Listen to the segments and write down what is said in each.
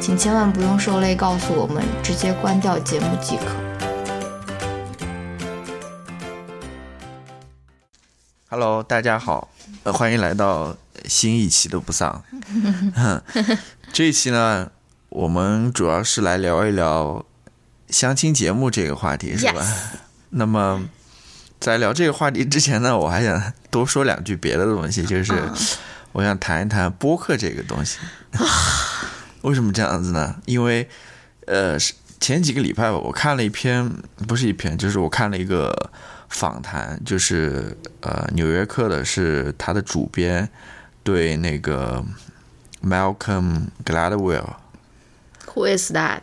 请千万不用受累告诉我们，直接关掉节目即可。Hello，大家好，呃，欢迎来到新一期的不丧。这一期呢，我们主要是来聊一聊相亲节目这个话题，是吧？那么在聊这个话题之前呢，我还想多说两句别的东西，就是。我想谈一谈播客这个东西，为什么这样子呢？因为，呃，前几个礼拜吧，我看了一篇，不是一篇，就是我看了一个访谈，就是呃，《纽约客》的是他的主编对那个 Malcolm Gladwell，Who is that？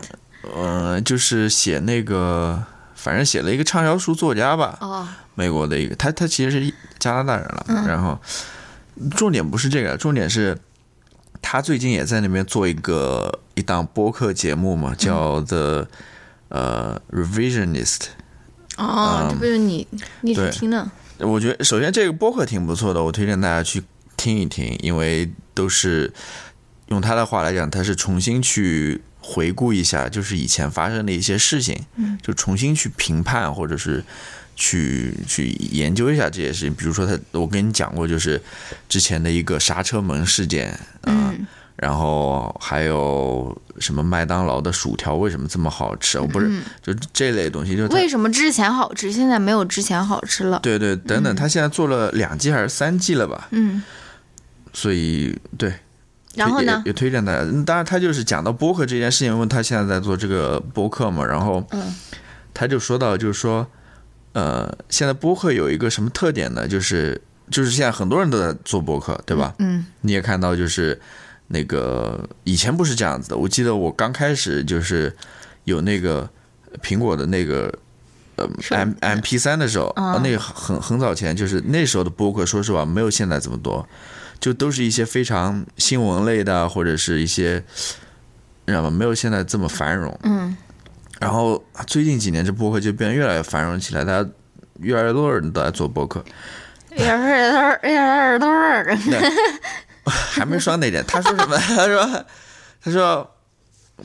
呃，就是写那个，反正写了一个畅销书作家吧，哦，美国的一个，他他其实是加拿大人了，然后。重点不是这个，重点是，他最近也在那边做一个一档播客节目嘛，叫 The 呃 Revisionist。哦，这不是你一直听的？我觉得首先这个播客挺不错的，我推荐大家去听一听，因为都是用他的话来讲，他是重新去回顾一下，就是以前发生的一些事情，就重新去评判或者是。去去研究一下这些事情，比如说他，我跟你讲过，就是之前的一个刹车门事件啊，然后还有什么麦当劳的薯条为什么这么好吃？我不是就这类东西，就为什么之前好吃，现在没有之前好吃了？对对，等等，他现在做了两季还是三季了吧？嗯，所以对，然后呢，也推荐大家。当然，他就是讲到播客这件事情，因为他现在在做这个播客嘛，然后嗯，他就说到，就是说。呃，现在播客有一个什么特点呢？就是就是现在很多人都在做播客，对吧？嗯，你也看到，就是那个以前不是这样子的。我记得我刚开始就是有那个苹果的那个呃 M M P 三的时候，啊那个很很早前，就是那时候的播客，说实话没有现在这么多，就都是一些非常新闻类的，或者是一些，你知道吗？没有现在这么繁荣。嗯。然后最近几年，这播客就变得越来越繁荣起来，大家越来越多人都在做播客。越来越多，越来越多。还没说那点，他说什么？他说：“他说，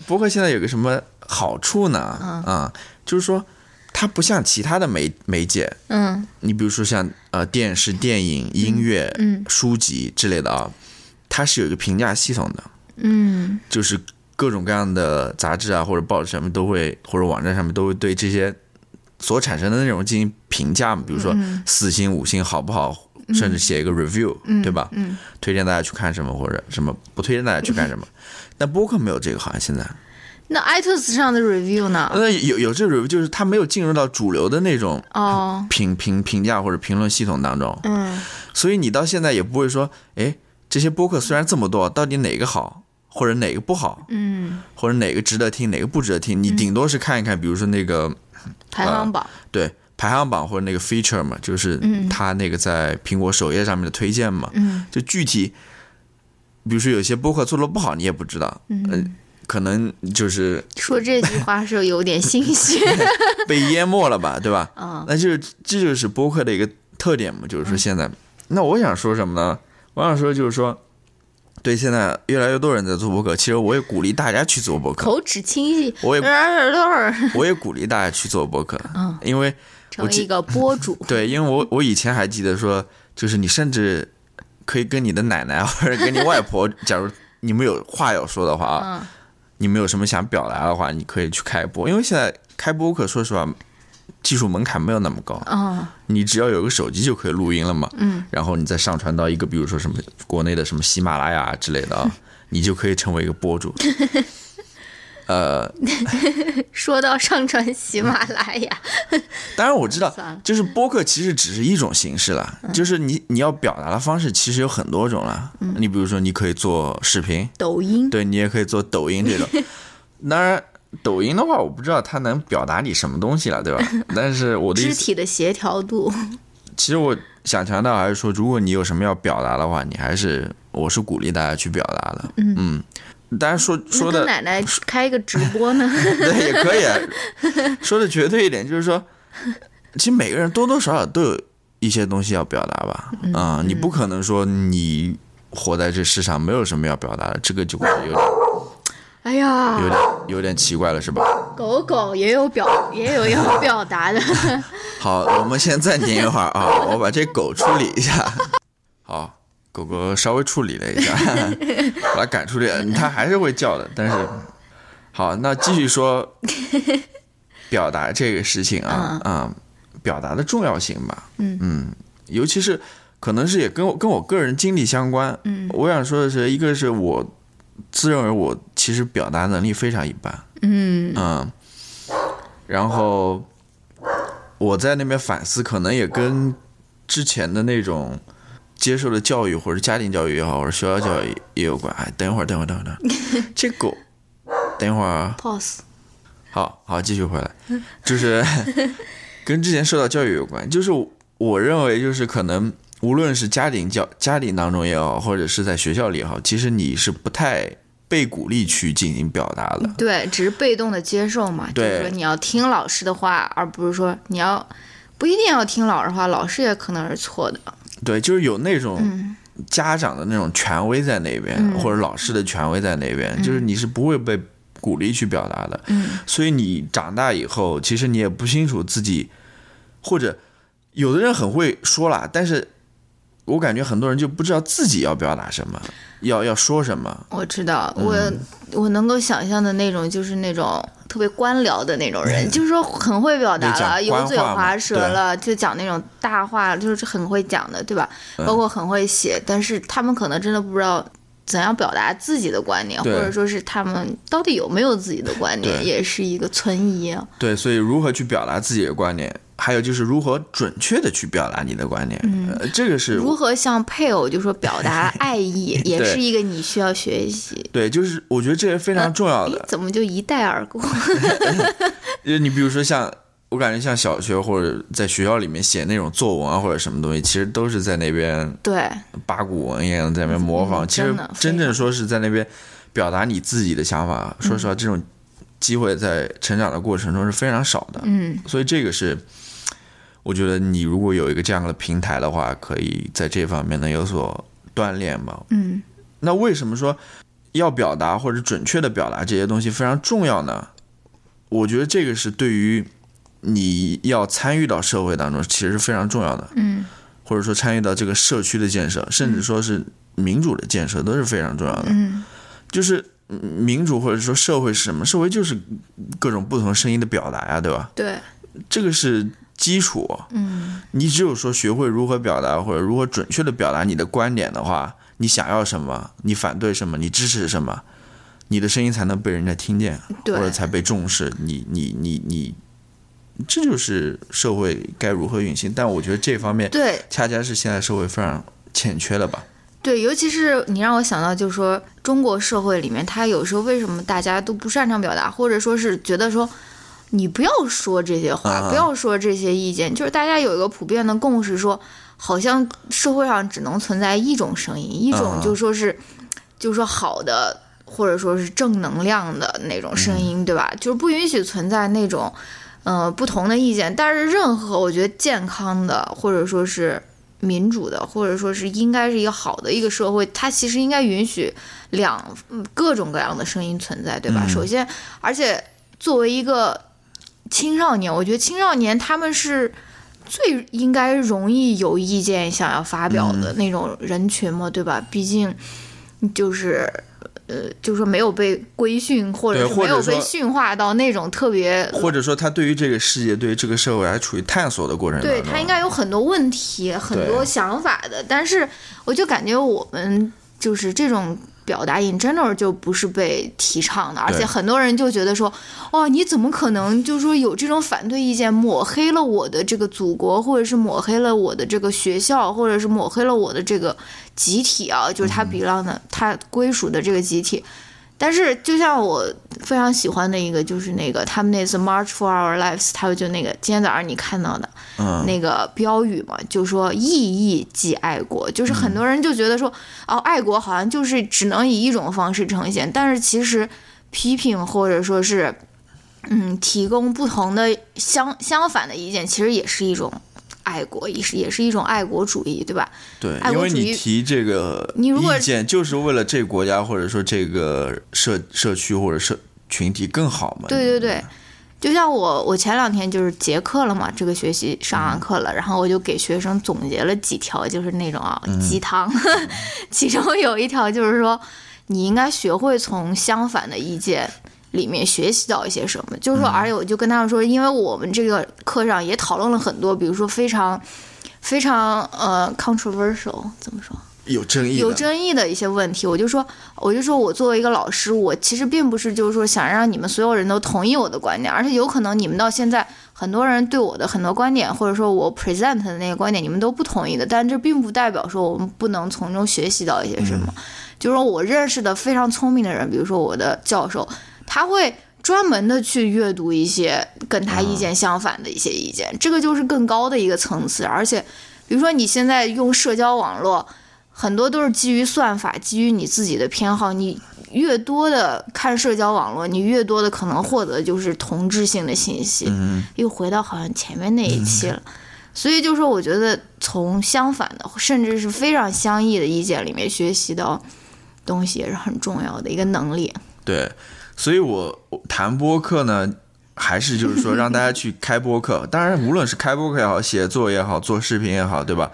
播客现在有个什么好处呢？啊，就是说，它不像其他的媒媒介。嗯，你比如说像呃电视、电影、音乐、书籍之类的啊，它是有一个评价系统的。嗯，就是。各种各样的杂志啊，或者报纸上面都会，或者网站上面都会对这些所产生的内容进行评价嘛，比如说四星、五星好不好，甚至写一个 review，对吧？嗯，推荐大家去看什么或者什么，不推荐大家去干什么。但播客没有这个，好像现在。那 iTunes 上的 review 呢？那有有这个 review，就是它没有进入到主流的那种哦评评评价或者评论系统当中。嗯，所以你到现在也不会说，哎，这些播客虽然这么多，到底哪个好？或者哪个不好，嗯，或者哪个值得听，哪个不值得听，你顶多是看一看，比如说那个排行榜，对排行榜或者那个 feature 嘛，就是他那个在苹果首页上面的推荐嘛，嗯，就具体，比如说有些播客做的不好，你也不知道，嗯，可能就是说这句话时候有点心虚，被淹没了吧，对吧？嗯，那就是这就是播客的一个特点嘛，就是说现在，那我想说什么呢？我想说就是说。对，现在越来越多人在做博客，其实我也鼓励大家去做博客。口齿清晰，我也我也鼓励大家去做博客，嗯，因为成为一个博主。对，因为我我以前还记得说，就是你甚至可以跟你的奶奶或者跟你外婆，假如你们有话要说的话，你们有什么想表达的话，你可以去开播。因为现在开播客，说实话，技术门槛没有那么高，啊你只要有个手机就可以录音了嘛。嗯，然后你再上传到一个，比如说什么国内的什么喜马拉雅之类的啊，你就可以成为一个博主。呃，说到上传喜马拉雅，当然我知道，就是播客其实只是一种形式了，就是你你要表达的方式其实有很多种了。你比如说，你可以做视频，抖音，对你也可以做抖音这种。当然，抖音的话，我不知道它能表达你什么东西了，对吧？但是我的肢，体的协调度，其实我想强调还是说，如果你有什么要表达的话，你还是我是鼓励大家去表达的。嗯当然说说的奶奶开一个直播呢？对也可以啊，说的绝对一点，就是说，其实每个人多多少少都有一些东西要表达吧。啊、你不可能说你活在这世上没有什么要表达的，这个就会有点哎呀，有点有点奇怪了，是吧？狗狗也有表也有要表达的，好，我们先暂停一会儿啊，我把这狗处理一下。好，狗狗稍微处理了一下，把它赶出去了，它还是会叫的，但是好，那继续说表达这个事情啊啊、表达的重要性吧。嗯尤其是可能是也跟我跟我个人经历相关。嗯我想说的是，一个是我自认为我其实表达能力非常一般。嗯。嗯，然后我在那边反思，可能也跟之前的那种接受的教育，或者家庭教育也好，或者学校教育也有关。哎，等一会儿，等一会儿，等会儿，等会儿，这狗，等一会儿啊，，pose，好好继续回来，就是 跟之前受到教育有关，就是我认为就是可能无论是家庭教家庭当中也好，或者是在学校里也好，其实你是不太被鼓励去进行表达的。对，只是被动的接受嘛，就是说你要听老师的话，而不是说你要不一定要听老师的话，老师也可能是错的。对，就是有那种嗯家长的那种权威在那边，或者老师的权威在那边，就是你是不会被鼓励去表达的。嗯所以你长大以后，其实你也不清楚自己，或者有的人很会说啦，但是我感觉很多人就不知道自己要表达什么，要要说什么。我知道，我、嗯我能够想象的那种就是那种特别官僚的那种人，就是说很会表达了，油嘴滑舌了，就讲那种大话，就是很会讲的，对吧？嗯包括很会写，但是他们可能真的不知道。怎样表达自己的观点，或者说是他们到底有没有自己的观点，也是一个存疑啊。对，所以如何去表达自己的观点，还有就是如何准确的去表达你的观点，呃，这个是如何向配偶就说表达 爱意，也是一个你需要学习。对，就是我觉得这是非常重要的。怎么就一带而过？就你比如说像，我感觉像小学或者在学校里面写那种作文啊或者什么东西，其实都是在那边对，八股文一样在那边模仿。嗯其实真正说是在那边表达你自己的想法，说实话，这种机会在成长的过程中是非常少的。嗯所以这个是，我觉得你如果有一个这样的平台的话，可以在这方面能有所锻炼吧。嗯那为什么说要表达或者准确的表达这些东西非常重要呢？我觉得这个是对于你要参与到社会当中，其实是非常重要的，嗯或者说参与到这个社区的建设，甚至说是民主的建设，都是非常重要的。嗯就是嗯民主或者说社会是什么？社会就是各种不同声音的表达呀，对吧？对，这个是基础。嗯你只有说学会如何表达，或者如何准确的表达你的观点的话，你想要什么，你反对什么，你支持什么，你的声音才能被人家听见，或者才被重视。你你你你，这就是社会该如何运行。但我觉得这方面对恰恰是现在社会非常欠缺的吧。对，尤其是你让我想到，就是说中国社会里面，他有时候为什么大家都不擅长表达，或者说是觉得说。你不要说这些话，啊不要说这些意见，就是大家有一个普遍的共识说，好像社会上只能存在一种声音，一种啊就说是，就是说好的，或者说是正能量的那种声音，对吧？就是不允许存在那种，呃，不同的意见。但是任何我觉得健康的，或者说是民主的，或者说是应该是一个好的一个社会，它其实应该允许两嗯各种各样的声音存在，对吧？嗯首先，而且作为一个青少年，我觉得青少年他们是最应该容易有意见想要发表的那种人群嘛，对吧？毕竟就是呃，就是说没有被规训，或者是没有被驯化到那种特别或者说他对于这个世界、对于这个社会还处于探索的过程中。对他应该有很多问题、很多想法的，但是我就感觉我们就是这种表达 in general 就不是被提倡的，而且很多人就觉得说，哇，你怎么可能就是说有这种反对意见，抹黑了我的这个祖国，或者是抹黑了我的这个学校，或者是抹黑了我的这个集体啊，就是他 belong 的、他归属的这个集体。但是，就像我非常喜欢的一个，就是那个他们那次 March for Our Lives，他们就那个今天早上你看到的，嗯，那个标语嘛，就说“意义即爱国”，就是很多人就觉得说，哦，爱国好像就是只能以一种方式呈现，但是其实批评或者说是，嗯，提供不同的相相反的意见，其实也是一种爱国，也是也是一种爱国主义，对吧？对，因为你提这个你如果意见，就是为了这个国家或者说这个社社区或者社群体更好嘛。对对对，就像我，我前两天就是结课了嘛，这个学习上完课了，然后我就给学生总结了几条，就是那种啊鸡汤，其中有一条就是说，你应该学会从相反的意见。里面学习到一些什么，就是说，而且我就跟他们说，因为我们这个课上也讨论了很多，比如说非常、非常呃 controversial 怎么说？有争议，有争议的一些问题，我就说，我就说我作为一个老师，我其实并不是就是说想让你们所有人都同意我的观点，而且有可能你们到现在很多人对我的很多观点，或者说我 present 的那个观点，你们都不同意的，但这并不代表说我们不能从中学习到一些什么。就是说我认识的非常聪明的人，比如说我的教授，他会。专门的去阅读一些跟他意见相反的一些意见，这个就是更高的一个层次。而且，比如说你现在用社交网络，很多都是基于算法，基于你自己的偏好。你越多的看社交网络，你越多的可能获得就是同质性的信息。嗯，又回到好像前面那一期了。所以就是说，我觉得从相反的，甚至是非常相异的意见里面学习到东西，也是很重要的一个能力。对，所以我我谈播客呢，还是就是说让大家去开播客。当然，无论是开播客也好，写作也好，做视频也好，对吧？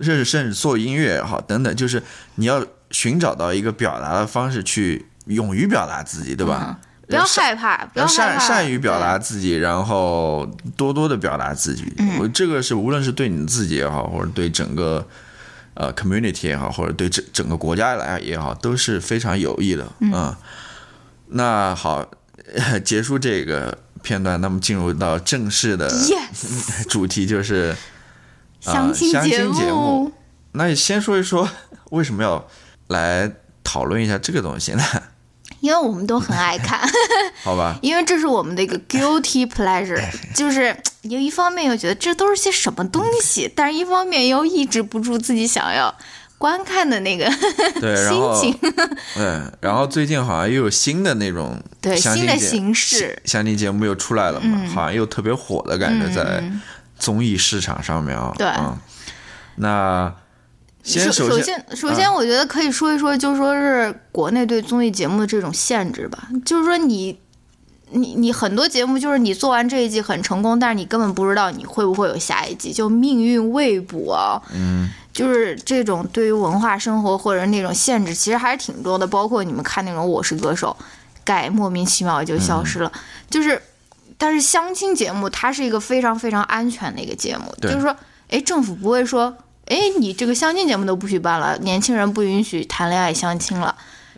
甚至甚至做音乐也好，等等，就是你要寻找到一个表达的方式，去勇于表达自己，对吧？嗯不要害怕，不要害善怕，善于表达。自己，然后多多的表达自己。嗯我这个是无论是对你自己也好，或者对整个呃 community 也好，或者对整整个国家来也好，都是非常有益的。嗯，那好，结束这个片段，那么进入到正式的 主题，就是呃相亲节目目，那你先说一说为什么要来讨论一下这个东西呢？因为我们都很爱看，好吧，因为这是我们的一个 guilty pleasure，就是有一方面又觉得这都是些什么东西，但是一方面又抑制不住自己想要观看的那个对，然心后情。对，然后最近好像又有新的那种对新的形式相亲节目又出来了嘛，嗯好像又特别火的感觉在综艺市场上面啊。对嗯，那先首先，首先，我觉得可以说一说，就说是国内对综艺节目的这种限制吧。就是说你，你你很多节目就是你做完这一季很成功，但是你根本不知道你会不会有下一季，就命运未卜啊。嗯，就是这种对于文化生活或者那种限制，其实还是挺多的。包括你们看那种《我是歌手》，改莫名其妙就消失了，就是。但是相亲节目它是一个非常非常安全的一个节目，就是说，哎，政府不会说，哎，你这个相亲节目都不许办了，年轻人不允许谈恋爱相亲了。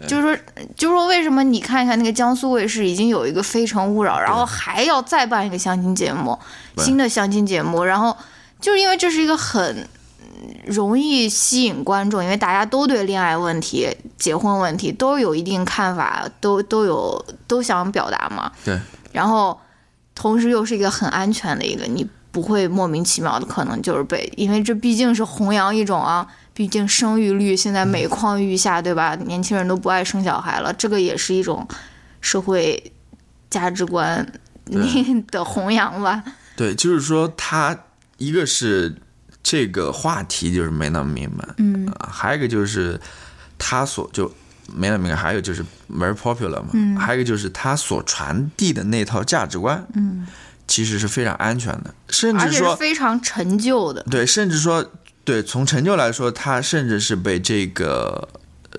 就是说，就是说，为什么你看一看那个江苏卫视已经有一个《非诚勿扰》，然后还要再办一个相亲节目，新的相亲节目，然后就是因为这是一个很容易吸引观众，因为大家都对恋爱问题、结婚问题都有一定看法，都都有都想表达嘛。对。然后，同时又是一个很安全的一个，你不会莫名其妙的可能就是被，因为这毕竟是弘扬一种啊，毕竟生育率现在每况愈下，对吧？年轻人都不爱生小孩了，这个也是一种社会价值观 的弘扬吧。对，就是说他一个是这个话题就是没那么明白，嗯啊还有一个就是他所就没那么明白，还有就是 very popular 嘛，嗯还有一个就是他所传递的那套价值观，嗯，其实是非常安全的，甚至说非常陈旧的。对，甚至说对从成就来说，他甚至是被这个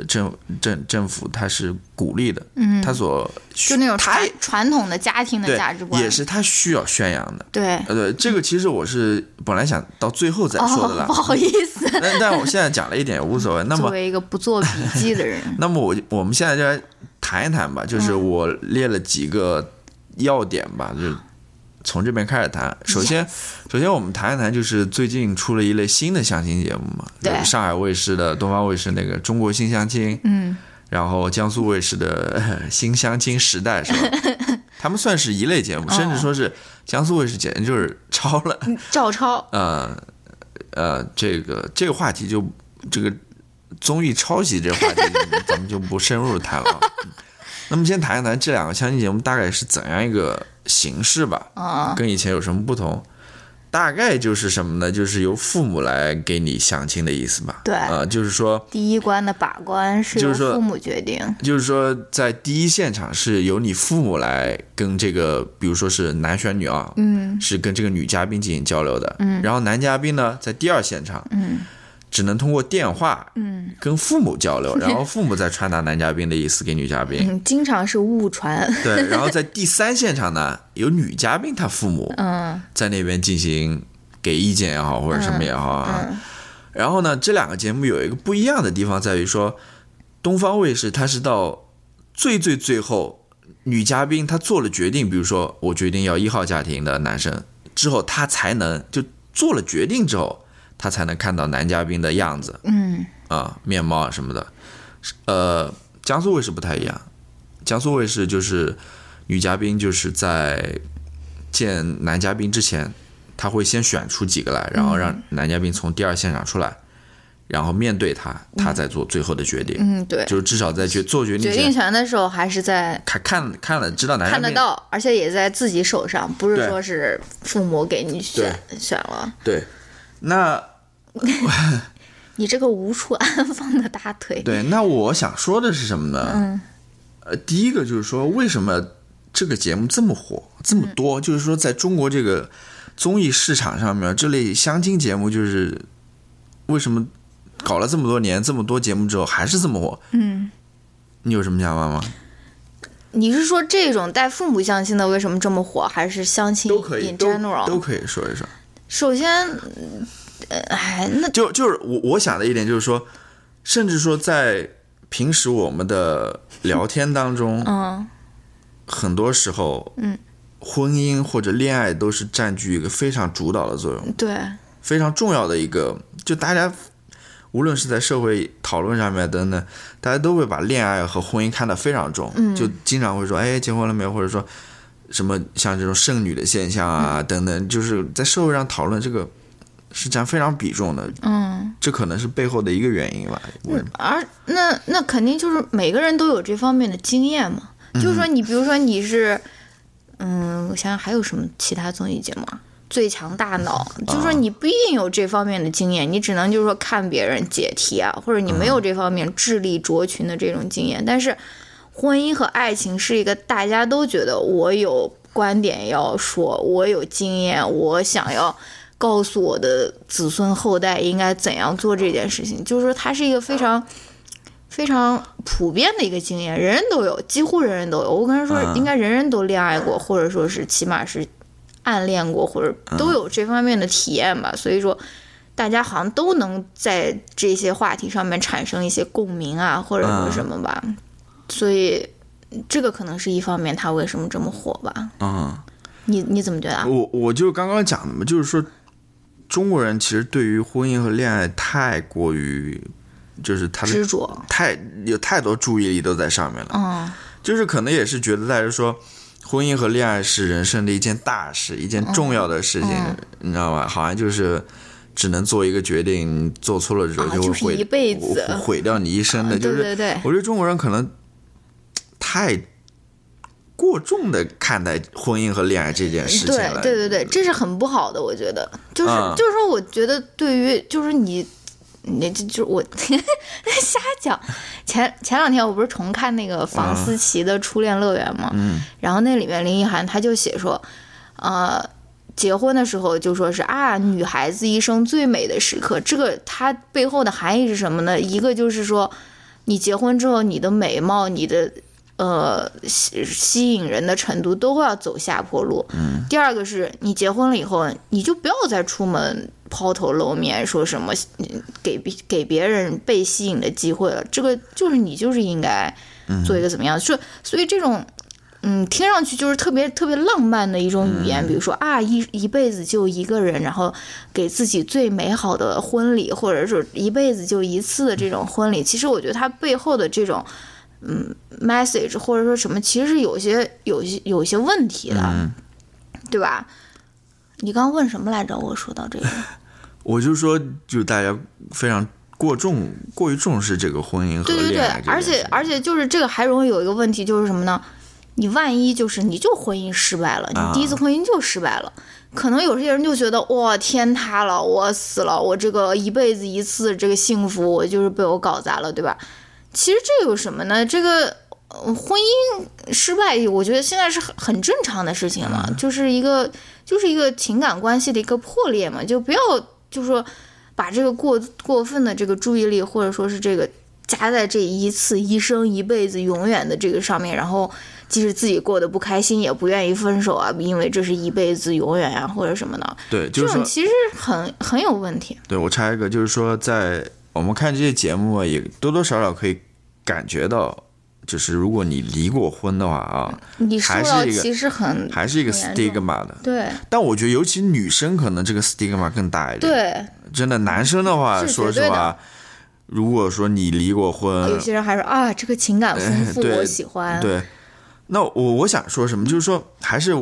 政政政府他是鼓励的，嗯，他所就那种他传传统的家庭的价值观，也是他需要宣扬的。对。呃，对，这个其实我是本来想到最后再说的哦，啦不，好意思，但但我现在讲了一点也无所谓。那么，作为一个不做笔记的人，那么我我们现在就来谈一谈吧，就是嗯我列了几个要点吧，就从这边开始谈。首先，首先我们谈一谈，就是最近出了一类新的相亲节目嘛，对就是上海卫视的、东方卫视那个《中国新相亲》，嗯，然后江苏卫视的呃《新相亲时代》是吧？他们算是一类节目，甚至说是江苏卫视简直就是抄了。照抄，呃呃，这个这个话题就这个综艺抄袭这个话题，咱们就不深入谈了 那么先谈一谈这两个相亲节目大概是怎样一个形式吧，啊，跟以前有什么不同？大概就是什么呢？就是由父母来给你相亲的意思吧。对呃，就是说，第一关的把关是由就是说父母决定，就是说，在第一现场是由你父母来跟这个，比如说是男选女啊，嗯是跟这个女嘉宾进行交流的。嗯，然后男嘉宾呢，在第二现场，嗯只能通过电话嗯跟父母交流，然后父母再传达男嘉宾的意思给女嘉宾。嗯，经常是误传，对，然后在第三现场呢，有女嘉宾她父母嗯在那边进行给意见也好，或者什么也好啊。嗯然后呢，这两个节目有一个不一样的地方在于说，东方卫视它是到最最最后，女嘉宾她做了决定，比如说我决定要一号家庭的男生之后，她才能就做了决定之后，她才能看到男嘉宾的样子。嗯。啊、面貌啊什么的。呃，江苏卫视不太一样，江苏卫视就是女嘉宾就是在见男嘉宾之前，他会先选出几个来，然后让男嘉宾从第二现场出来，然后面对他，他再做最后的决定。嗯，对，就是至少在决做决定决定，权。的时候还是在看看看了知道男嘉宾。看得到，而且也在自己手上，不是说是父母给你选选了。对，那 你这个无处安放的大腿，对那我想说的是什么呢？嗯呃，第一个就是说，为什么这个节目这么火，这么多？就是说，在中国这个综艺市场上面，这类相亲节目就是为什么搞了这么多年，这么多节目之后还是这么火？嗯，你有什么想法吗？你是说这种带父母相亲的为什么这么火，还是相亲都可以 general？都可以说一说。首先，呃，哎，那就就是我我想的一点就是说，甚至说在平时我们的聊天当中，嗯很多时候，嗯，婚姻或者恋爱都是占据一个非常主导的作用。对，非常重要的一个，就大家无论是在社会讨论上面等等，大家都会把恋爱和婚姻看得非常重，嗯就经常会说，哎，结婚了没有？或者说什么像这种剩女的现象啊、嗯等等，就是在社会上讨论这个是占非常比重的，嗯，这可能是背后的一个原因吧。而那那肯定就是每个人都有这方面的经验嘛。就是说，你比如说你是，嗯，我想想还有什么其他综艺节目啊？最强大脑，就是说你不一定有这方面的经验，你只能就是说看别人解题啊，或者你没有这方面智力卓群的这种经验。但是，婚姻和爱情是一个大家都觉得我有观点要说，我有经验，我想要告诉我的子孙后代应该怎样做这件事情，就是说它是一个非常。非常普遍的一个经验，人人都有，几乎人人都有。我跟人说，嗯应该人人都恋爱过，或者说是起码是暗恋过，或者都有这方面的体验吧。所以说，大家好像都能在这些话题上面产生一些共鸣啊，或者说什么吧。所以这个可能是一方面，它为什么这么火吧？嗯，你你怎么觉得啊？我我就刚刚讲的嘛，就是说中国人其实对于婚姻和恋爱太过于，就是他的执着，太有太多注意力都在上面了。嗯就是可能也是觉得大家说，婚姻和恋爱是人生的一件大事，一件重要的事情，嗯你知道吧？好像就是只能做一个决定，做错了之后啊就会毁、就是一辈子毁毁掉你一生的。嗯就是对对对我觉得中国人可能太过重的看待婚姻和恋爱这件事情对了。对对对，这是很不好的，我觉得，就是、嗯就是说，我觉得对于就是你，你这就是我 瞎讲。前前两天我不是重看那个房思琪的《初恋乐园》吗？嗯然后那里面林奕涵她就写说，呃。结婚的时候就说是啊，女孩子一生最美的时刻。这个它背后的含义是什么呢？一个就是说，你结婚之后，你的美貌、你的呃吸吸引人的程度都会要走下坡路。嗯。第二个是你结婚了以后，你就不要再出门抛头露面，说什么给别给别人被吸引的机会了。这个就是你就是应该做一个怎么样？就所以这种。嗯，听上去就是特别特别浪漫的一种语言，比如说啊，一一辈子就一个人，然后给自己最美好的婚礼，或者是一辈子就一次的这种婚礼。其实我觉得它背后的这种嗯 message 或者说什么，其实是有些有些有些问题的，对吧？你刚问什么来着？我说到这个，我就说，就大家非常过重、过于重视这个婚姻和对对对，而且而且就是这个还容易有一个问题，就是什么呢？你万一就是你就婚姻失败了，你第一次婚姻就失败了，可能有些人就觉得哇天塌了，我死了，我这个一辈子一次这个幸福，我就是被我搞砸了，对吧？其实这有什么呢？这个婚姻失败，我觉得现在是很很正常的事情了，就是一个就是一个情感关系的一个破裂嘛，就不要就是说把这个过过分的这个注意力或者说是这个加在这一次一生一辈子永远的这个上面，然后。即使自己过得不开心，也不愿意分手啊，因为这是一辈子、永远啊，或者什么的。对，这种其实很很有问题。对我插一个，就是说，在我们看这些节目啊，也多多少少可以感觉到，就是如果你离过婚的话啊，你还是一个其实很还是一个 stigma 的。对。但我觉得，尤其女生可能这个 stigma 更大一点。对。真的，男生的话，说实话，如果说你离过婚，有些人还说啊，这个情感丰富，我喜欢。对。那我我想说什么，就是说，还是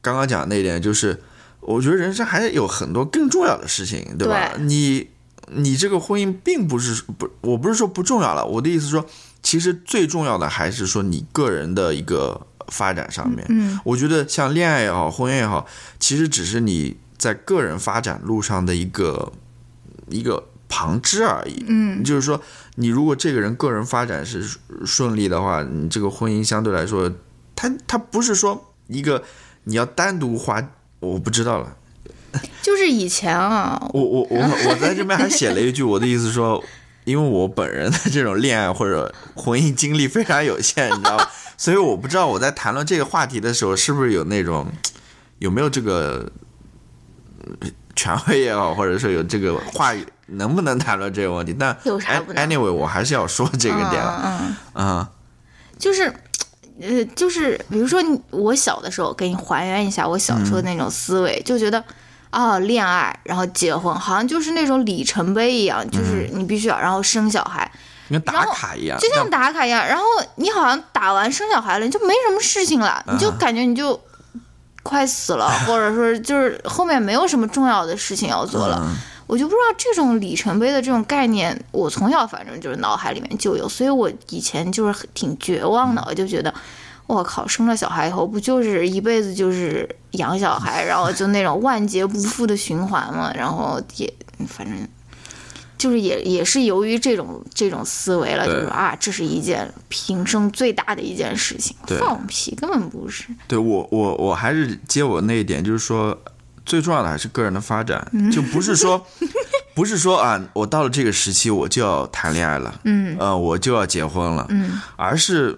刚刚讲那一点，就是我觉得人生还是有很多更重要的事情，对吧？你你这个婚姻并不是不，我不是说不重要了，我的意思说，其实最重要的还是说你个人的一个发展上面。嗯，我觉得像恋爱也好，婚姻也好，其实只是你在个人发展路上的一个一个旁支而已。嗯，就是说。你如果这个人个人发展是顺利的话，你这个婚姻相对来说，他他不是说一个你要单独花，我不知道了。就是以前啊，我我我我在这边还写了一句，我的意思说，因为我本人的这种恋爱或者婚姻经历非常有限，你知道吗？所以我不知道我在谈论这个话题的时候，是不是有那种有没有这个权威也好，或者说有这个话语。能不能谈论这个问题？但 anyway，我还是要说这个点嗯嗯，就是，呃，就是，比如说，我小的时候给你还原一下我小时候那种思维，就觉得，啊，恋爱然后结婚，好像就是那种里程碑一样，就是你必须要然后生小孩，跟打卡一样，就像打卡一样。然后你好像打完生小孩了，你就没什么事情了，你就感觉你就快死了，或者说就是后面没有什么重要的事情要做了。我就不知道这种里程碑的这种概念，我从小反正就是脑海里面就有，所以我以前就是挺绝望的，我就觉得，我靠，生了小孩以后不就是一辈子就是养小孩，然后就那种万劫不复的循环嘛，然后也反正就是也也是由于这种这种思维了，就是啊，这是一件平生最大的一件事情，放屁，根本不是。对我我我还是接我那一点，就是说。最重要的还是个人的发展，就不是说，不是说啊，我到了这个时期我就要谈恋爱了，嗯，呃，我就要结婚了，嗯，而是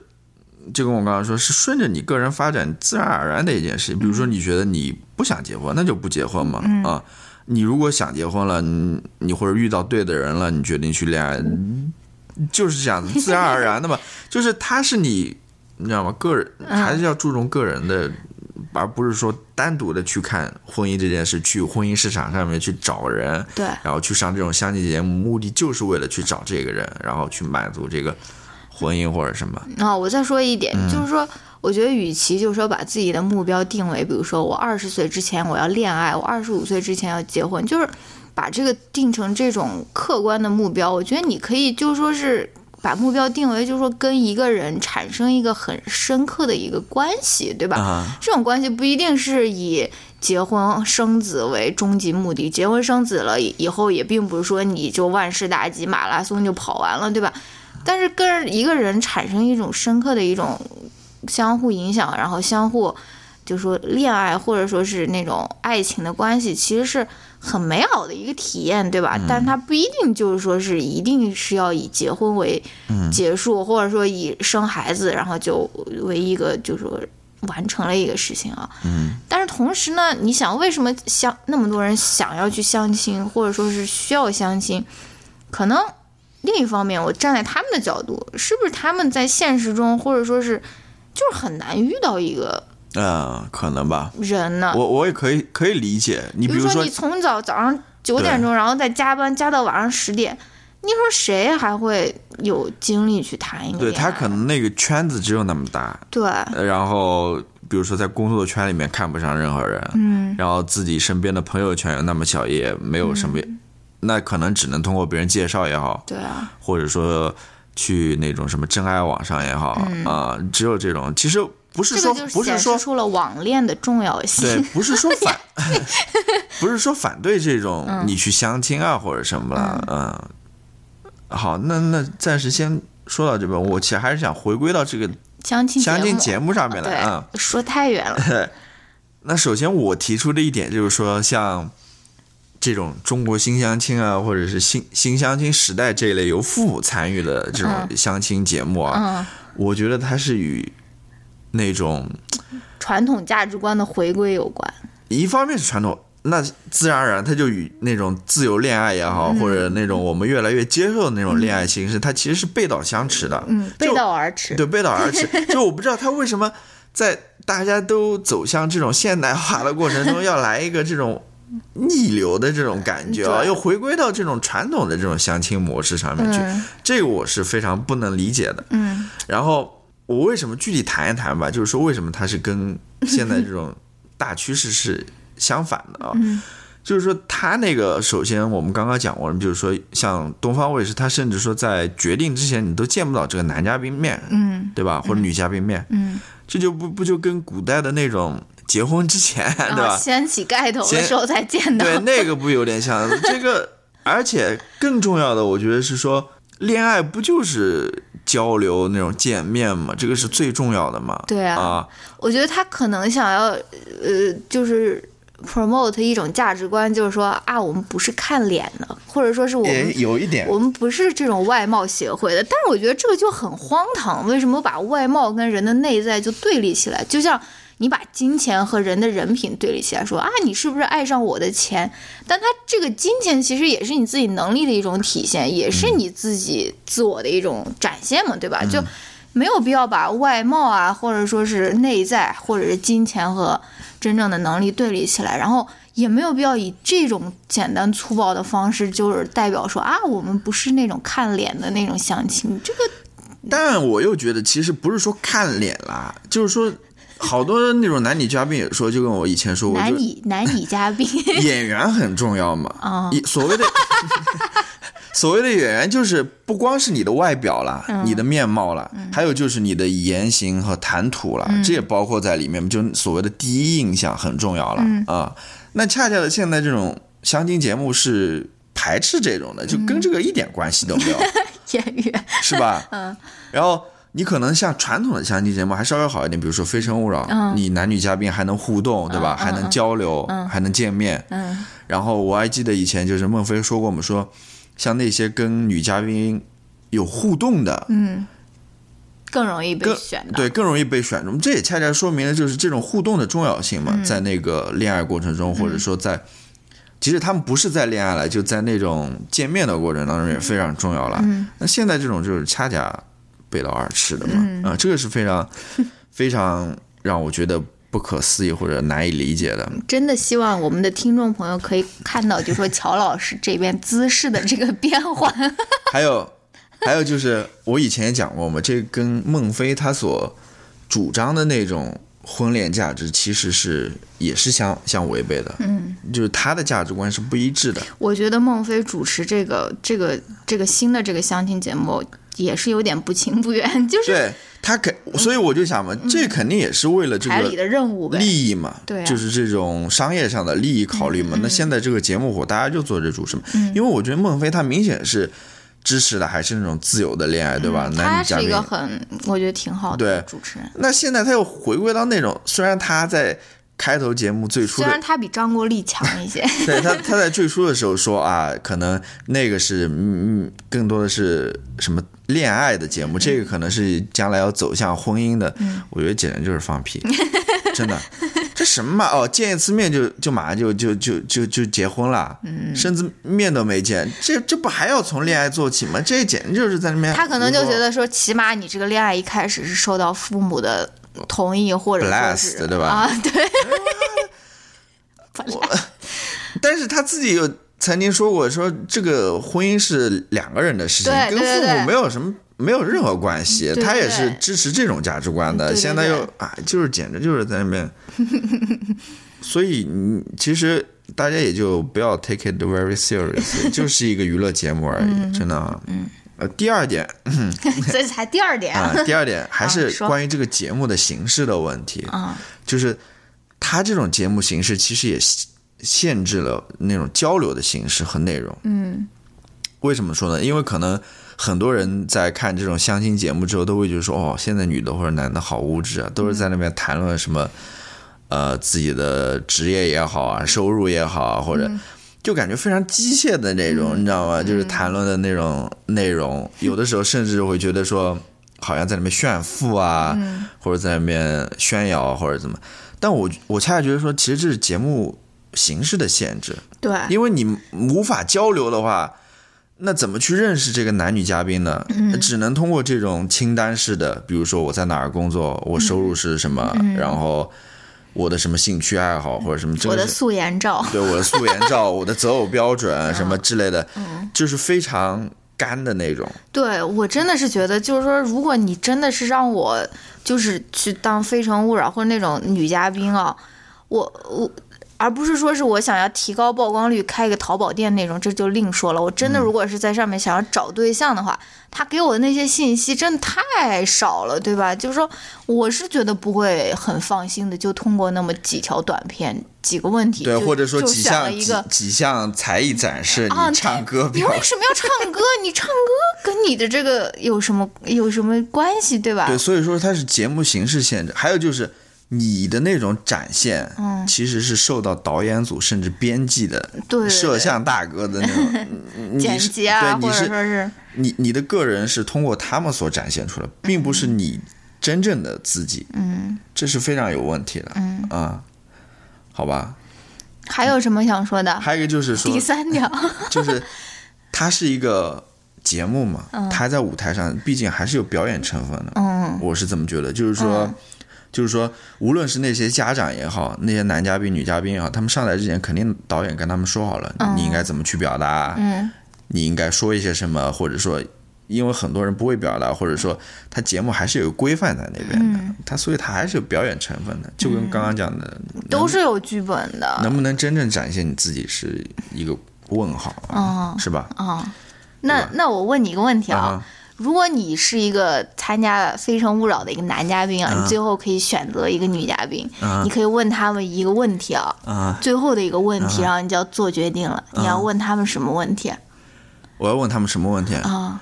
就跟我刚刚说，是顺着你个人发展自然而然的一件事情。比如说，你觉得你不想结婚，那就不结婚嘛，啊，你如果想结婚了，你你或者遇到对的人了，你决定去恋爱，就是这样子，自然而然的嘛，就是他是你，你知道吗？个人还是要注重个人的。而不是说单独的去看婚姻这件事，去婚姻市场上面去找人，对，然后去上这种相亲节目，目的就是为了去找这个人，然后去满足这个婚姻或者什么。啊，我再说一点，就是说，我觉得与其就是说把自己的目标定为，比如说我二十岁之前我要恋爱，我二十五岁之前要结婚，就是把这个定成这种客观的目标，我觉得你可以就说是。把目标定为，就是说跟一个人产生一个很深刻的一个关系，对吧？这种关系不一定是以结婚生子为终极目的，结婚生子了以后，也并不是说你就万事大吉，马拉松就跑完了，对吧？但是跟一个人产生一种深刻的一种相互影响，然后相互就说恋爱或者说是那种爱情的关系，其实是很美好的一个体验，对吧？但它不一定就是说是一定是要以结婚为结束，或者说以生孩子，然后就为一个就是说完成了一个事情啊。嗯。但是同时呢，你想为什么相那么多人想要去相亲，或者说是需要相亲？可能另一方面，我站在他们的角度，是不是他们在现实中，或者说是就是很难遇到一个嗯，可能吧。人呢？我我也可以可以理解。你比如说，你从早早上九点钟，然后再加班加到晚上十点，你说谁还会有精力去谈一个？对他可能那个圈子只有那么大。对。然后比如说在工作圈里面看不上任何人，嗯。然后自己身边的朋友圈又那么小，也没有什么。那可能只能通过别人介绍也好，对啊，或者说去那种什么真爱网上也好啊，只有这种。其实不是说不是说出了网恋的重要性，对，不是说反，不是说反对这种你去相亲啊或者什么了，嗯。好，那那暂时先说到这边，我其实还是想回归到这个相亲相亲节目上面来啊，说太远了。那首先我提出的一点就是说，像。这种中国新相亲啊，或者是新新相亲时代这一类由父母参与的这种相亲节目啊，我觉得它是与那种传统价值观的回归有关。一方面是传统，那自然而然它就与那种自由恋爱也好，或者那种我们越来越接受的那种恋爱形式，它其实是背道相驰的。嗯，背道而驰。对，背道而驰。就我不知道他为什么在大家都走向这种现代化的过程中，要来一个这种。逆流的这种感觉啊，又回归到这种传统的这种相亲模式上面去，这个我是非常不能理解的。嗯，然后我为什么具体谈一谈吧？就是说为什么它是跟现在这种大趋势是相反的啊？就是说它那个，首先我们刚刚讲过了，就是说像东方卫视，它甚至说在决定之前，你都见不到这个男嘉宾面，嗯，对吧？或者女嘉宾面，嗯，这就不不就跟古代的那种。结婚之前，对吧？掀起盖头的时候才见到。对，那个不有点像这个，而且更重要的，我觉得是说，恋爱不就是交流那种见面嘛？这个是最重要的嘛？对啊。啊，我觉得他可能想要，呃，就是 promote 一种价值观，就是说啊，我们不是看脸的，或者说是我们有一点，我们不是这种外貌协会的。但是我觉得这个就很荒唐，为什么把外貌跟人的内在就对立起来？就像。你把金钱和人的人品对立起来，说啊，你是不是爱上我的钱？但他这个金钱其实也是你自己能力的一种体现，也是你自己自我的一种展现嘛，对吧？就没有必要把外貌啊，或者说是内在，或者是金钱和真正的能力对立起来，然后也没有必要以这种简单粗暴的方式，就是代表说啊，我们不是那种看脸的那种相亲。这个，但我又觉得其实不是说看脸啦，就是说。好多那种男女嘉宾也说，就跟我以前说过，男女 男女嘉宾演员很重要嘛。啊，所谓的 所谓的演员，就是不光是你的外表了，你的面貌了，还有就是你的言行和谈吐了，这也包括在里面。就所谓的第一印象很重要了啊。那恰恰的，现在这种相亲节目是排斥这种的，就跟这个一点关系都没有。演员是吧？嗯，然后。你可能像传统的相亲节目还稍微好一点，比如说《非诚勿扰》，你男女嘉宾还能互动，对吧？还能交流，还能见面。嗯。然后我还记得以前就是孟非说过，我们说像那些跟女嘉宾有互动的，嗯，更容易被选。对，更容易被选中。这也恰恰说明了就是这种互动的重要性嘛，在那个恋爱过程中，或者说在，即使他们不是在恋爱了，就在那种见面的过程当中也非常重要了。嗯。那现在这种就是恰恰。背道而驰的嘛，啊，这个是非常 非常让我觉得不可思议或者难以理解的。真的希望我们的听众朋友可以看到，就说乔老师这边姿势的这个变换。还有，还有就是我以前也讲过嘛，这跟孟非他所主张的那种婚恋价值其实是也是相相违背的。嗯，就是他的价值观是不一致的。我觉得孟非主持这个这个这个新的这个相亲节目。也是有点不情不愿，就是对他肯，所以我就想嘛，这肯定也是为了这个台里的任务利益嘛，对，就是这种商业上的利益考虑嘛。那现在这个节目火，大家就做这主持嘛，因为我觉得孟非他明显是支持的还是那种自由的恋爱，对吧？男嘉宾是一个很，我觉得挺好的主持人。那现在他又回归到那种，虽然他在开头节目最初虽然，他比张国立强一些，对他他在最初的时候说啊，可能那个是嗯嗯，更多的是什么恋爱的节目，这个可能是将来要走向婚姻的。我觉得简直就是放屁，真的。这什么嘛？哦，见一次面就就马上就就就就就结婚了，甚至面都没见，这这不还要从恋爱做起吗？这简直就是在那边。他可能就觉得说，起码你这个恋爱一开始是受到父母的同意，或者说 Blessed，对吧啊，对，我但是他自己有曾经说过，说这个婚姻是两个人的事情，跟父母没有什么没有任何关系。他也是支持这种价值观的。现在又啊，就是简直就是在那边，所以你其实大家也就不要 take it very serious，就是一个娱乐节目而嗯已，真的啊。呃，第二点 这才第二点啊，第二点 还是关于这个节目的形式的问题。啊，就是它这种节目形式其实也限限制了那种交流的形式和内容。嗯，为什么说呢？因为可能很多人在看这种相亲节目之后，都会觉得说，哦，现在女的或者男的好物质啊，都是在那边谈论什么，呃，自己的职业也好啊，收入也好啊，或者。就感觉非常机械的那种，你知道吗？就是谈论的那种内容，有的时候甚至会觉得说，好像在里面炫富啊，或者在里面炫耀啊，或者怎么。但我我恰恰觉得说，其实这是节目形式的限制，对，因为你无法交流的话，那怎么去认识这个男女嘉宾呢？只能通过这种清单式的，比如说我在哪儿工作，我收入是什么，然后我的什么兴趣爱好或者什么，这个是 我的素颜照，对我的素颜照、我的择偶标准什么之类的，就是非常干的那种。对我真的是觉得，就是说，如果你真的是让我就是去当《非诚勿扰》或者那种女嘉宾啊，我我。而不是说是我想要提高曝光率，开一个淘宝店那种，这就另说了。我真的如果是在上面想要找对象的话，他给我的那些信息真的太少了，对吧？就是说，我是觉得不会很放心的，就通过那么几条短片、几个问题，对，或者说几项几了一个几项才艺展示，啊你唱歌表你为什么要唱 歌？你唱歌跟你的这个有什么有什么关系，对吧？对，所以说它是节目形式限制，还有就是你的那种展现，嗯。其实是受到导演组甚至编辑的摄像大哥的那种 剪辑啊，对，或者你是你你的个人是通过他们所展现出来，并不是你真正的自己，嗯，这是非常有问题的，嗯。啊，好吧。还有什么想说的？还有一个就是说第，三条，就是它是一个节目嘛，它在舞台上毕竟还是有表演成分的，嗯。我是这么觉得，就是说。就是说，无论是那些家长也好，那些男嘉宾、女嘉宾也好，他们上来之前，肯定导演跟他们说好了，你应该怎么去表达，嗯。你应该说一些什么，或者说，因为很多人不会表达，或者说他节目还是有规范在那边的，嗯。他所以他还是有表演成分的，就跟刚刚讲的，都是有剧本的。能不能真正展现你自己是一个问号，啊是吧？啊、那那我问你一个问题啊，啊如果你是一个参加了《非诚勿扰》的一个男嘉宾啊，你最后可以选择一个女嘉宾，你可以问他们一个问题啊，啊，最后的一个问题，然后你就要做决定了，你要问他们什么问题我要问他们什么问题？啊？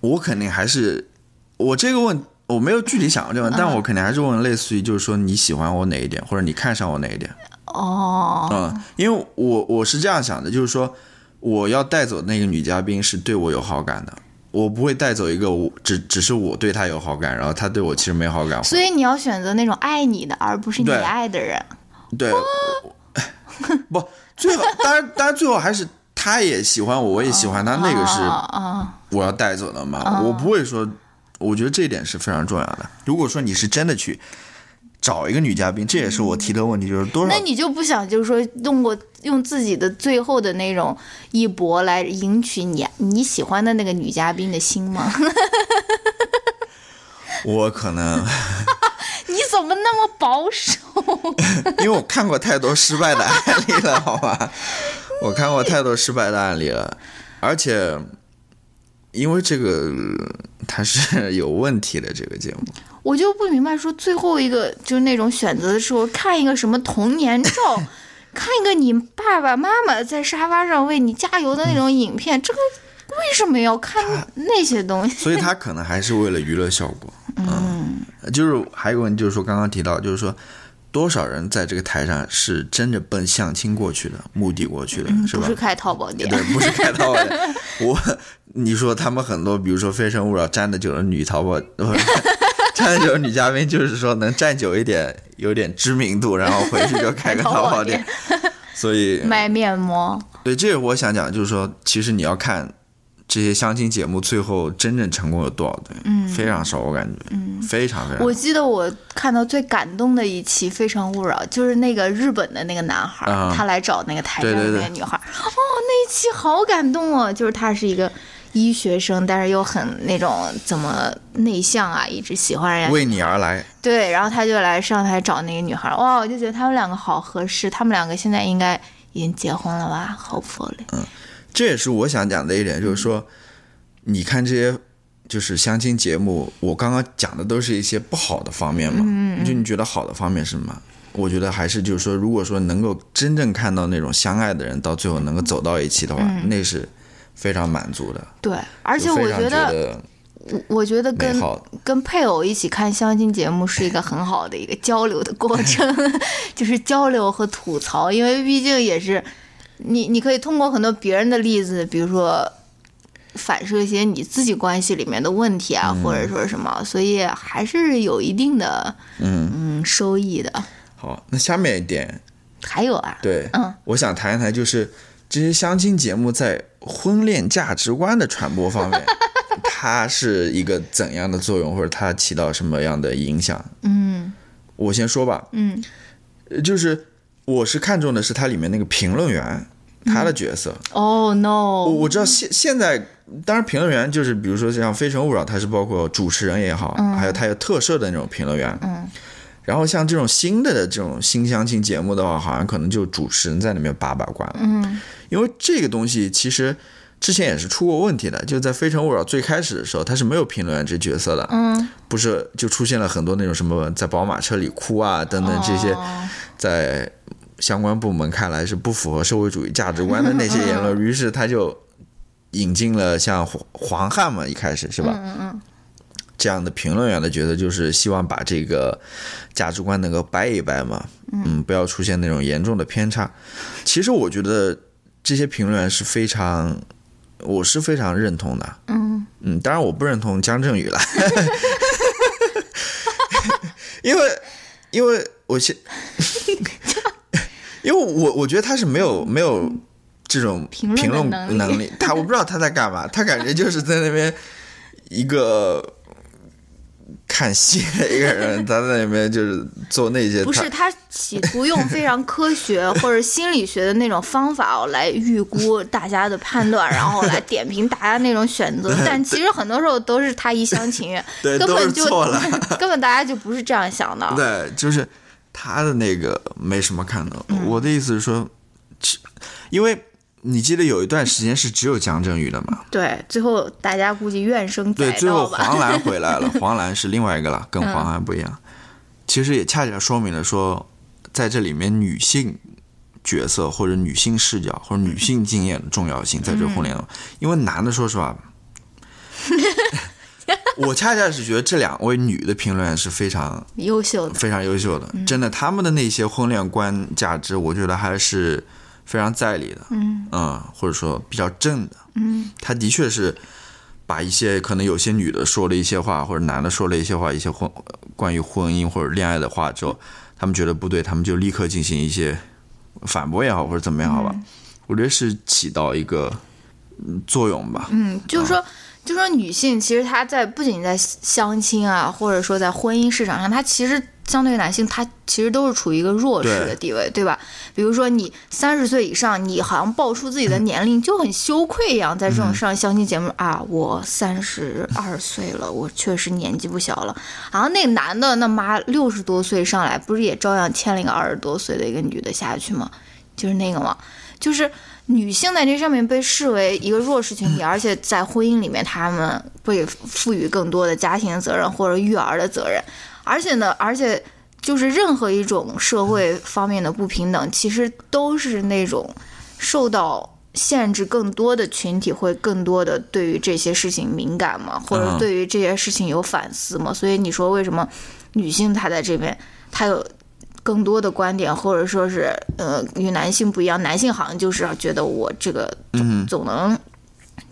我肯定还是我这个问我没有具体想过这个问题，但嗯我肯定还是问类似于就是说你喜欢我哪一点，或者你看上我哪一点。哦，嗯，因为我我是这样想的，就是说我要带走那个女嘉宾是对我有好感的，我不会带走一个我只只是我对他有好感，然后他对我其实没好感。所以你要选择那种爱你的，而不是你爱的人。对，我 不最后当然当然最后还是他也喜欢我，我也喜欢他，那个是我要带走的嘛，我不会说，我觉得这一点是非常重要的。如果说你是真的去找一个女嘉宾，这也是我提的问题，就是多少那你就不想就是说用过用自己的最后的那种一搏来赢取你你喜欢的那个女嘉宾的心吗？我可能 你怎么那么保守？因为我看过太多失败的案例了，好吧？我看过太多失败的案例了，而且因为这个它是有问题的这个节目，我就不明白，说最后一个就是那种选择的时候，看一个什么童年照，看一个你爸爸妈妈在沙发上为你加油的那种影片，这个为为什么要看那些东西？所以他可能还是为了娱乐效果。嗯，就是还有个问题，就是说刚刚提到，就是说多少人在这个台上是真的奔相亲过去的目的过去的，是吧？不是开淘宝店，对，不是开淘宝店。我你说他们很多，比如说《非诚勿扰》站的久的女淘宝，站的久的女嘉宾，就是说能站久一点，有点知名度，然后回去就开个淘宝店。所以 卖面膜。对，这个我想讲，就是说，其实你要看这些相亲节目，最后真正成功有多少对？嗯，非常少，我感觉，嗯，非常非常。我记得我看到最感动的一期《非诚勿扰》，就是那个日本的那个男孩，他来找那个台上的那个女孩，哦，那一期好感动哦，就是他是一个。医学生，但是又很那种怎么内向啊，一直喜欢人家。为你而来。对，然后他就来上台找那个女孩，哇，我就觉得他们两个好合适，他们两个现在应该已经结婚了吧？Hopefully。嗯，这也是我想讲的一点，就是说，你看这些就是相亲节目，我刚刚讲的都是一些不好的方面嘛。嗯。就你觉得好的方面是什么？我觉得还是就是说，如果说能够真正看到那种相爱的人到最后能够走到一起的话，那是。非常满足的，对，而且我觉得，我我觉得跟跟配偶一起看相亲节目是一个很好的一个交流的过程，就是交流和吐槽，因为毕竟也是你你可以通过很多别人的例子，比如说反射一些你自己关系里面的问题啊，或者说什么，所以还是有一定的嗯。嗯收益的。好，那下面一点还有啊，对，嗯，我想谈一谈就是这些相亲节目在。婚恋价值观的传播方面，它是一个怎样的作用，或者它起到什么样的影响？嗯，我先说吧。嗯，就是我是看中的是它里面那个评论员，他的角色。哦，no！我知道现现在，当然评论员就是比如说像《非诚勿扰》，它是包括主持人也好，还有它有特设的那种评论员。嗯。然后像这种新的这种新相亲节目的话，好像可能就主持人在里面把把关了。嗯。因为这个东西其实之前也是出过问题的，就在《非诚勿扰》最开始的时候，他是没有评论员这角色的，嗯，不是就出现了很多那种什么在宝马车里哭啊等等这些，在相关部门看来是不符合社会主义价值观的那些言论，于是他就引进了像黄黄汉嘛，一开始是吧？嗯嗯，这样的评论员的角色就是希望把这个价值观能够掰一掰嘛，嗯，不要出现那种严重的偏差。其实我觉得。这些评论员是非常，我是非常认同的。嗯嗯，当然我不认同姜振宇了，因为因为我现，因为我我觉得他是没有没有这种评论能力，他我不知道他在干嘛，他感觉就是在那边一个。看戏的一个人，他在里面就是做那些，不是他企图用非常科学或者心理学的那种方法来预估大家的判断，然后来点评大家那种选择。但其实很多时候都是他一厢情愿，根本就错了，根本大家就不是这样想的。对，就是他的那个没什么看头。我的意思是说，因为。你记得有一段时间是只有江振宇的吗？对，最后大家估计怨声载道对，最后黄澜回来了，黄澜是另外一个了，跟黄安不一样。其实也恰恰说明了说，在这里面女性角色或者女性视角或者女性经验的重要性，在这婚恋中，因为男的说实话，我恰恰是觉得这两位女的评论员是非常优秀的，非常优秀的，真的，他们的那些婚恋观价值，我觉得还是。非常在理的，嗯。嗯，或者说比较正的，嗯，他的确是把一些可能有些女的说了一些话，或者男的说了一些话，一些婚关于婚姻或者恋爱的话之后，他们觉得不对，他们就立刻进行一些反驳也好，或者怎么样好吧，我觉得是起到一个作用吧，嗯，就是说，就说女性其实她在不仅在相亲啊，或者说在婚姻市场上，她其实。相对于男性，她其实都是处于一个弱势的地位，对吧？比如说你三十岁以上，你好像报出自己的年龄就很羞愧一样，在这种上相亲节目啊，我三十二岁了，我确实年纪不小了。然后那男的，那妈六十多岁上来，不是也照样牵了一个二十多岁的一个女的下去吗？就是那个嘛，就是女性在这上面被视为一个弱势群体，而且在婚姻里面，他们被赋予更多的家庭责任或者育儿的责任。而且呢，而且就是任何一种社会方面的不平等，其实都是那种受到限制更多的群体会更多的对于这些事情敏感嘛，或者对于这些事情有反思嘛。所以你说为什么女性她在这边她有更多的观点，或者说是呃与男性不一样？男性好像就是觉得我这个总总能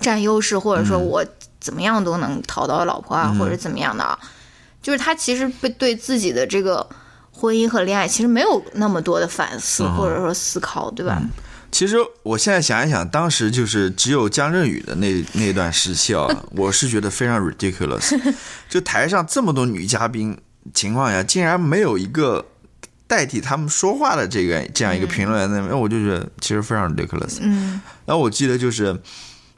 占优势，或者说我怎么样都能讨到老婆啊，或者怎么样的啊？就是他其实被对自己的这个婚姻和恋爱其实没有那么多的反思或者说思考，对吧？其实我现在想一想，当时就是只有江振宇的那那段时期啊，我是觉得非常 ridiculous。就台上这么多女嘉宾情况下，竟然没有一个代替他们说话的这个这样一个评论员，那我就觉得其实非常 ridiculous。嗯。然后我记得就是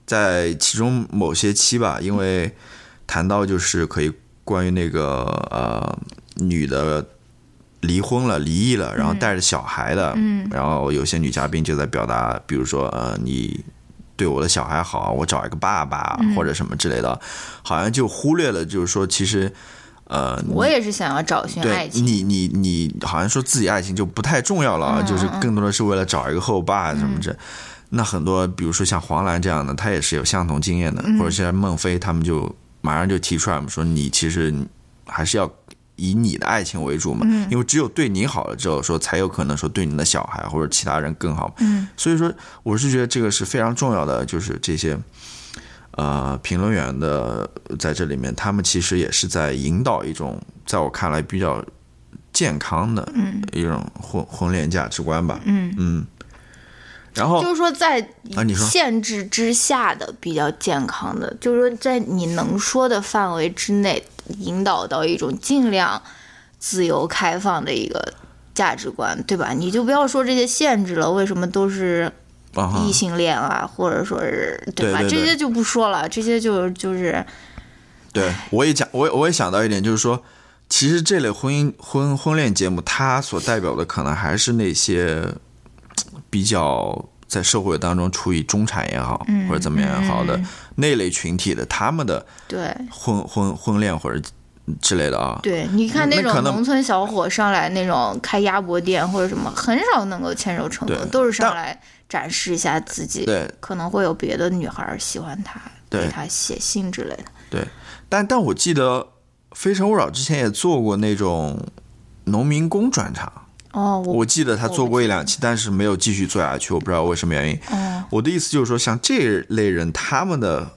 在其中某些期吧，因为谈到就是可以关于那个呃女的。离婚了，离异了，然后带着小孩的，嗯然后有些女嘉宾就在表达，比如说，呃，你对我的小孩好，我找一个爸爸或者什么之类的，好像就忽略了，就是说，其实，呃，我也是想要找寻爱情，你你你好像说自己爱情就不太重要了，就是更多的是为了找一个后爸什么这，那很多，比如说像黄澜这样的，他也是有相同经验的，或者像孟非他们就马上就提出来说，你其实还是要。以你的爱情为主嘛，因为只有对你好了之后，说才有可能说对你的小孩或者其他人更好。嗯，所以说我是觉得这个是非常重要的，就是这些呃评论员的在这里面，他们其实也是在引导一种在我看来比较健康的一种婚婚恋价值观吧。嗯嗯，然后就是说在啊你说限制之下的比较健康的，就是说在你能说的范围之内。引导到一种尽量自由开放的一个价值观，对吧？你就不要说这些限制了，为什么都是异性恋啊，或者说是对吧？这些就不说了，这些就就是。对，我也讲，我我也想到一点，就是说，其实这类婚姻婚婚恋节目，它所代表的可能还是那些比较在社会当中处于中产也好，或者怎么样也好的。那类群体的他们的对婚婚婚恋或者之类的啊，对，你看那种农村小伙上来那种开鸭脖店或者什么，很少能够牵手成功，都是上来展示一下自己，对，可能会有别的女孩喜欢他，给他写信之类的。对，但但我记得《非诚勿扰》之前也做过那种农民工专场。哦，我记得他做过一两期，但是没有继续做下去，我不知道为什么原因。哦，我的意思就是说，像这类人，他们的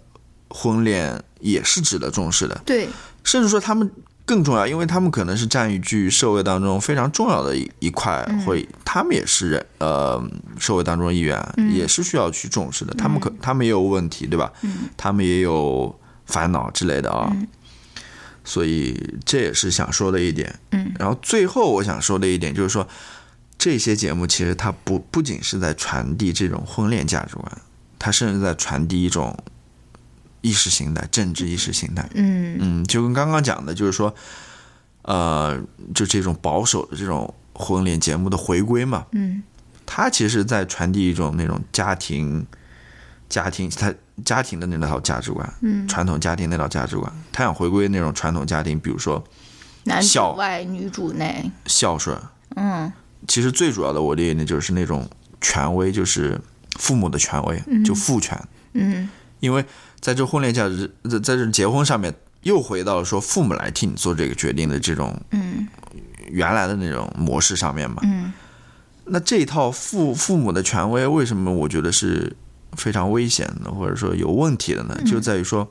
婚恋也是值得重视的。对，甚至说他们更重要，因为他们可能是占据社会当中非常重要的一一块，会他们也是人，呃，社会当中一员，也是需要去重视的。他们可他们也有问题，对吧？嗯，他们也有烦恼之类的啊。所以这也是想说的一点，嗯，然后最后我想说的一点就是说，这些节目其实它不不仅是在传递这种婚恋价值观，它甚至在传递一种意识形态、政治意识形态，嗯。嗯，就跟刚刚讲的，就是说，呃，就这种保守的这种婚恋节目的回归嘛，嗯，它其实在传递一种那种家庭。家庭，他家庭的那套价值观，嗯，传统家庭那套价值观，他想回归那种传统家庭，比如说男主外女主内，孝顺，嗯，其实最主要的我理解就是那种权威，就是父母的权威，就父权，嗯，因为在这婚恋价值，在在这结婚上面，又回到了说父母来替你做这个决定的这种，嗯，原来的那种模式上面嘛，嗯，那这一套父父母的权威，为什么我觉得是？非常危险的，或者说有问题的呢，就在于说，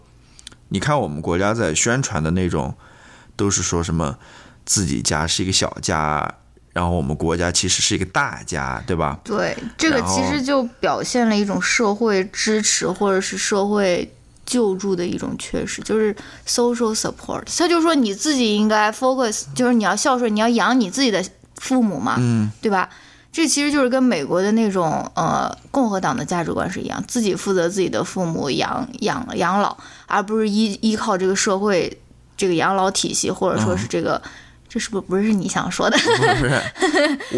你看我们国家在宣传的那种，都是说什么自己家是一个小家，然后我们国家其实是一个大家，对吧？对，这个其实就表现了一种社会支持或者是社会救助的一种缺失，就是 social support。他就说你自己应该 focus，就是你要孝顺，你要养你自己的父母嘛，嗯，对吧？这其实就是跟美国的那种呃共和党的价值观是一样，自己负责自己的父母养养养老，而不是依依靠这个社会这个养老体系，或者说是这个，这是不是不是你想说的？不是，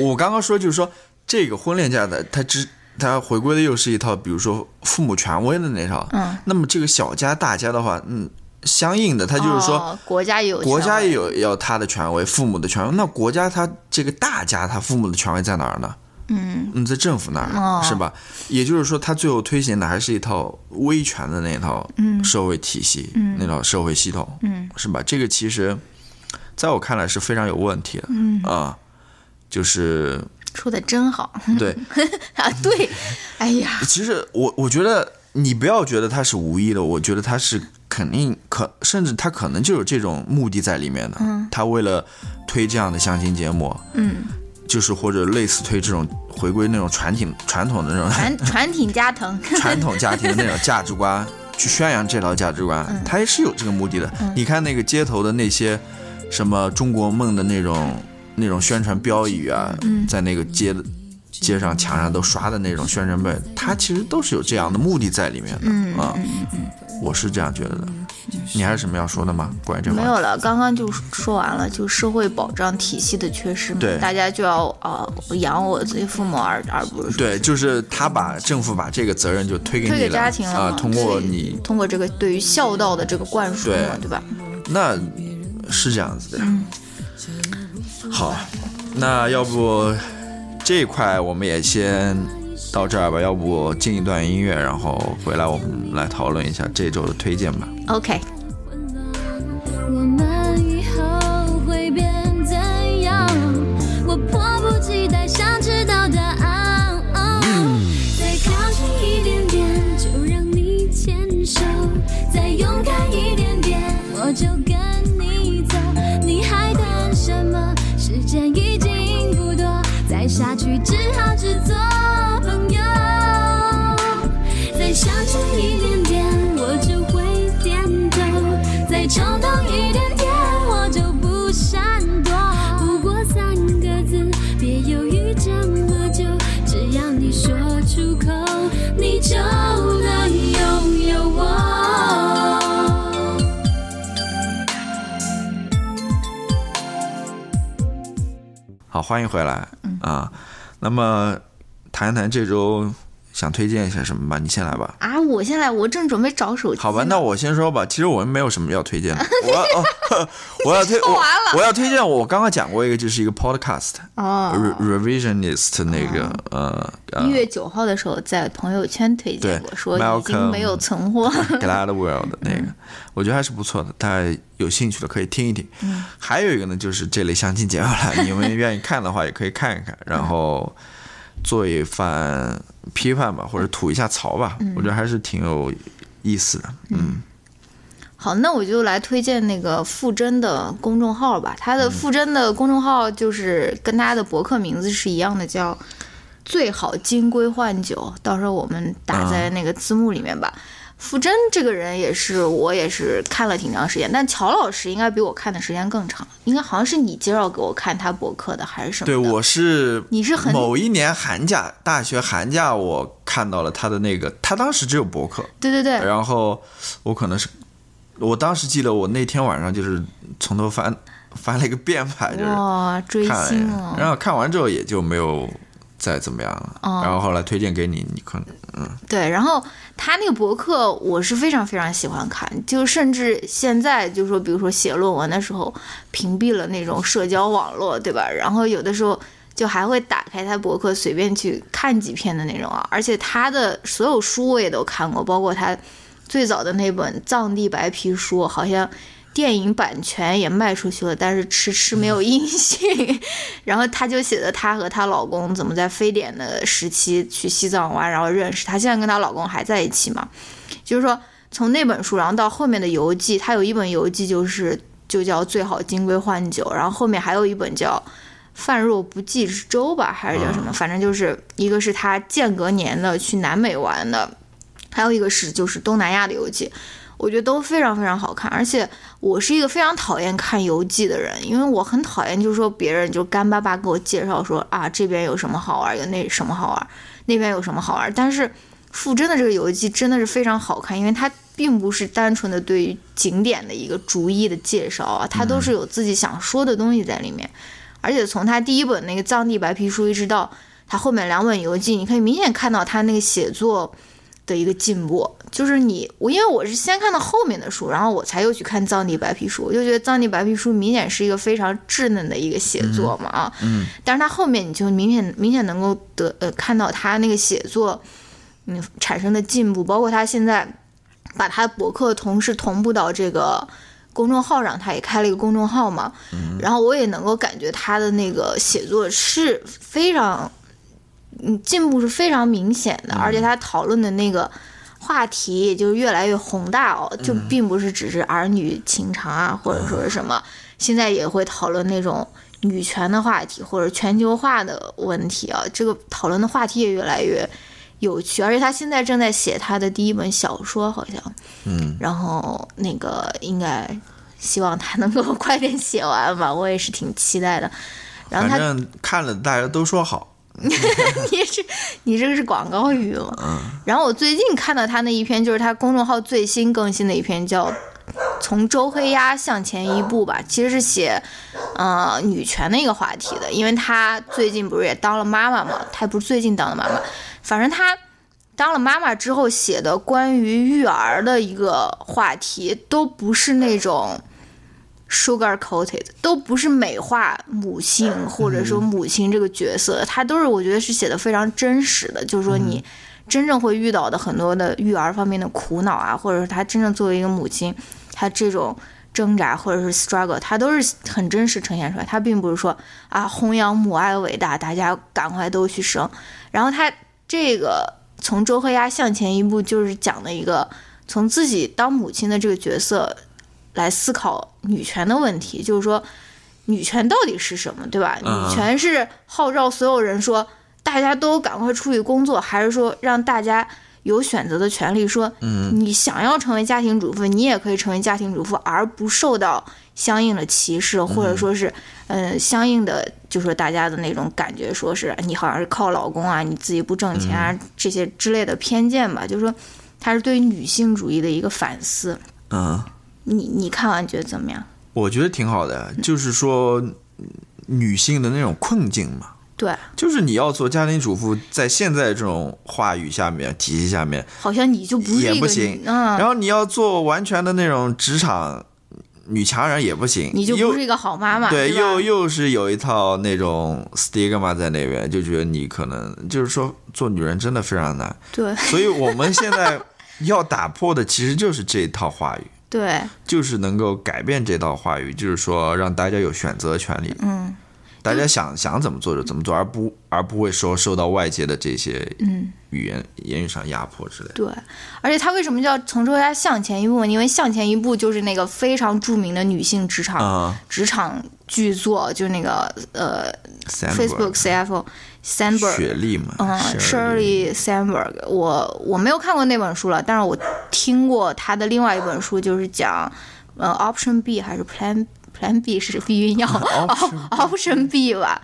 我刚刚说就是说这个婚恋价的，它只它回归的又是一套，比如说父母权威的那套。嗯。那么这个小家大家的话，嗯。相应的，他就是说，国家有国家也有要他的权威，父母的权威。那国家他这个大家，他父母的权威在哪儿呢？嗯嗯，在政府那儿、哦是吧？也就是说，他最后推行的还是一套威权的那套社会体系，那套社会系统，嗯是吧？这个其实，在我看来是非常有问题的，嗯，啊，就是说的真好对，啊！对，哎呀，其实我我觉得你不要觉得他是无意的，我觉得他是肯定可，甚至他可能就有这种目的在里面的。嗯他为了推这样的相亲节目，嗯，就是或者类似推这种回归那种传统传统的那种传 传统家庭，传统家庭的那种价值观，去宣扬这套价值观，他也是有这个目的的。你看那个街头的那些什么中国梦的那种那种宣传标语啊，在那个街的街上墙上都刷的那种宣传标语，它其实都是有这样的目的在里面的啊。我是这样觉得的。你还有什么要说的吗？关于这个？没有了，刚刚就说完了，就社会保障体系的缺失嘛，对大家就要啊、养我自己父母，而而不是对，就是他把政府把这个责任就推给推给你了家庭了啊，嘛通过你通过这个对于孝道的这个灌输嘛，对对吧？那是这样子的。嗯好，那要不这一块我们也先到这儿吧，要不进一段音乐，然后回来我们来讨论一下这周的推荐吧。OK，我欢迎回来、啊。那么谈一谈这周想推荐一些什么吧？你先来吧。啊，我先来我正准备找手机，好吧，那我先说吧。其实我们没有什么要推荐的，我要、哦、我要 推我我要推荐我刚刚讲过一个，就是一个 podcast、哦，Re- revisionist 那个、呃呃一月九号的时候在朋友圈推荐对过，说已经没有存货。Gladwell 的那个，我觉得还是不错的，大家有兴趣的可以听一听。还有一个呢，就是这类相亲节目了，你们愿意看的话也可以看一看，然后做一番批判吧，或者吐一下槽吧，我觉得还是挺有意思的。嗯，好，那我就来推荐那个傅真的公众号吧。他的傅真的公众号就是跟他的博客名字是一样的，叫“最好金龟换酒”。到时候我们打在那个字幕里面吧。傅真这个人也是，我也是看了挺长时间，但乔老师应该比我看的时间更长，应该好像是你介绍给我看他博客的，还是什么对，我是你是很某一年寒假，大学寒假，我看到了他的那个，他当时只有博客，对对对，然后我可能是，我当时记得我那天晚上就是从头翻翻了一个遍吧，就是哇，追星哦，然后看完之后也就没有再怎么样了。哦然后后来推荐给你，你可能嗯，对，然后他那个博客我是非常非常喜欢看，就甚至现在就说，比如说写论文的时候，屏蔽了那种社交网络，对吧？然后有的时候就还会打开他博客随便去看几篇的那种啊，而且他的所有书我也都看过，包括他最早的那本《藏地白皮书》，好像。电影版权也卖出去了，但是迟迟没有音信。然后她就写的她和她老公怎么在非典的时期去西藏玩，然后认识。她现在跟她老公还在一起嘛？就是说从那本书，然后到后面的游记，她有一本游记就是就叫《最好金龟换酒》，然后后面还有一本叫《泛若不计之舟》吧，还是叫什么？反正就是一个是她间隔年的去南美玩的，还有一个是就是东南亚的游记。我觉得都非常非常好看，而且我是一个非常讨厌看游记的人，因为我很讨厌就是说别人就干巴巴给我介绍说啊这边有什么好玩，有那什么好玩，那边有什么好玩。但是傅真的这个游记真的是非常好看，因为它并不是单纯的对于景点的一个逐一的介绍啊，它都是有自己想说的东西在里面。而且从他第一本那个《藏地白皮书》一直到他后面两本游记，你可以明显看到他那个写作。的一个进步。就是你我因为我是先看到后面的书，然后我才又去看《藏地白皮书》，我就觉得《藏地白皮书》明显是一个非常稚嫩的一个写作嘛啊，嗯，但是他后面你就明显明显能够得呃看到他那个写作嗯产生的进步，包括他现在把他博客同时同步到这个公众号上，他也开了一个公众号嘛，然后我也能够感觉他的那个写作是非常嗯进步是非常明显的，而且他讨论的那个。话题也就越来越宏大哦，就并不是只是儿女情长啊，或者说是什么，现在也会讨论那种女权的话题或者全球化的问题啊。这个讨论的话题也越来越有趣，而且他现在正在写他的第一本小说，好像，嗯，然后那个应该希望他能够 快点写完吧，我也是挺期待的。然后他，反正看了大家都说好，你是你这个是广告语吗？嗯，然后我最近看到他那一篇，就是他公众号最新更新的一篇，叫《从周黑鸭向前一步》吧，其实是写呃女权的一个话题的，因为他最近不是也当了妈妈嘛，他不是最近当了妈妈，反正他当了妈妈之后写的关于育儿的一个话题，都不是那种。Sugar coated 都不是美化母性或者说母亲这个角色，它都是我觉得是写的非常真实的，就是说你真正会遇到的很多的育儿方面的苦恼啊，或者是她真正作为一个母亲，她这种挣扎或者是 struggle，它都是很真实呈现出来。它并不是说啊弘扬母爱伟大，大家赶快都去生。然后他这个从周黑鸭向前一步，就是讲的一个从自己当母亲的这个角色。来思考女权的问题，就是说，女权到底是什么，对吧？女权是号召所有人说，大家都赶快出去工作，还是说让大家有选择的权利？说，你想要成为家庭主妇，你也可以成为家庭主妇，而不受到相应的歧视，或者说是，嗯，相应的，就是说大家的那种感觉，说是你好像是靠老公啊，你自己不挣钱啊，这些之类的偏见吧。就是说，它是对女性主义的一个反思。嗯。你你看完觉得怎么样？我觉得挺好的，就是说女性的那种困境嘛。对，就是你要做家庭主妇，在现在这种话语下面、体系下面，好像你就不是也不行。嗯，然后你要做完全的那种职场女强人也不行，你就不是一个好妈妈。对，又又是有一套那种 stigma 在那边，就觉得你可能就是说做女人真的非常难。对，所以我们现在要打破的其实就是这一套话语。对，就是能够改变这套话语，就是说让大家有选择权利。嗯，大家想想怎么做就怎么做，而不而不会说受到外界的这些嗯语言言语上压迫之类的。对，而且他为什么叫从周家向前一步？因为向前一步就是那个非常著名的女性职场职场巨作，就是那个呃 Facebook CFO。Sandberg，雪莉嘛，嗯，Shirley Sandberg，我我没有看过那本书了，但是我听过他的另外一本书，就是讲，呃，Option B 还是 Plan Plan B 是避孕药，Option B 吧，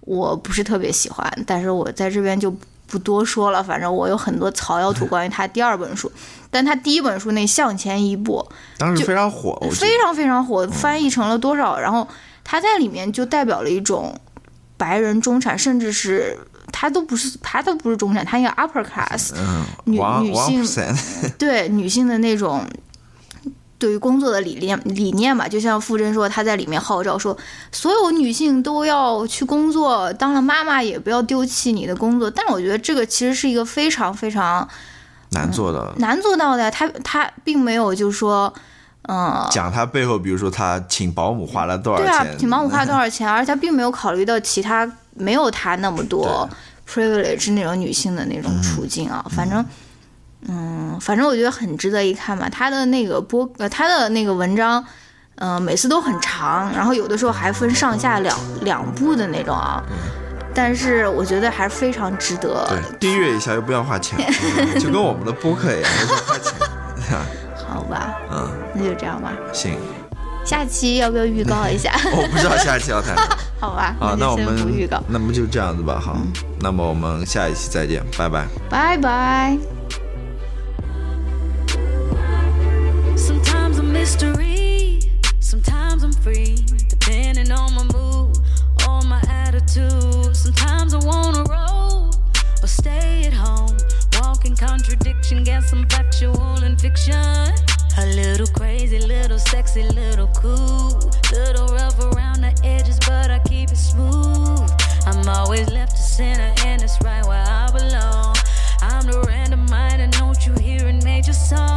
我不是特别喜欢，但是我在这边就不多说了，反正我有很多草药图 关于他第二本书，但他第一本书那《向前一步》当时非常火，非常非常火，翻译成了多少？然后他在里面就代表了一种。白人中产，甚至是他都不是，他都不是中产，他应该 upper class，女女性，对女性的那种对于工作的理念理念吧，就像傅真说，他在里面号召说，所有女性都要去工作，当了妈妈也不要丢弃你的工作。但是我觉得这个其实是一个非常非常难做的，难做到的。他他并没有就是说。嗯，讲他背后，比如说他请保姆花了多少钱？对啊，请保姆花了多少钱？而且他并没有考虑到其他没有他那么多 privilege 那种女性的那种处境啊。反正，嗯，反正我觉得很值得一看嘛。他的那个播，呃，他的那个文章，嗯，每次都很长，然后有的时候还分上下两两部的那种啊。但是我觉得还是非常值得。对，订阅一下又不要花钱，就跟我们的播客一样，不要花钱。好吧，嗯，那就这样吧。行，下期要不要预告一下？我 不知道下期要谈。好吧，好，那我们不预告，那么就这样子吧。好，那么我们下一期再见，拜拜。拜拜。contradiction A little crazy, little sexy, little cool. Little rough around the edges, but I keep it smooth. I'm always left to center, and it's right where I belong. I'm the random mind, and don't you hear a major song?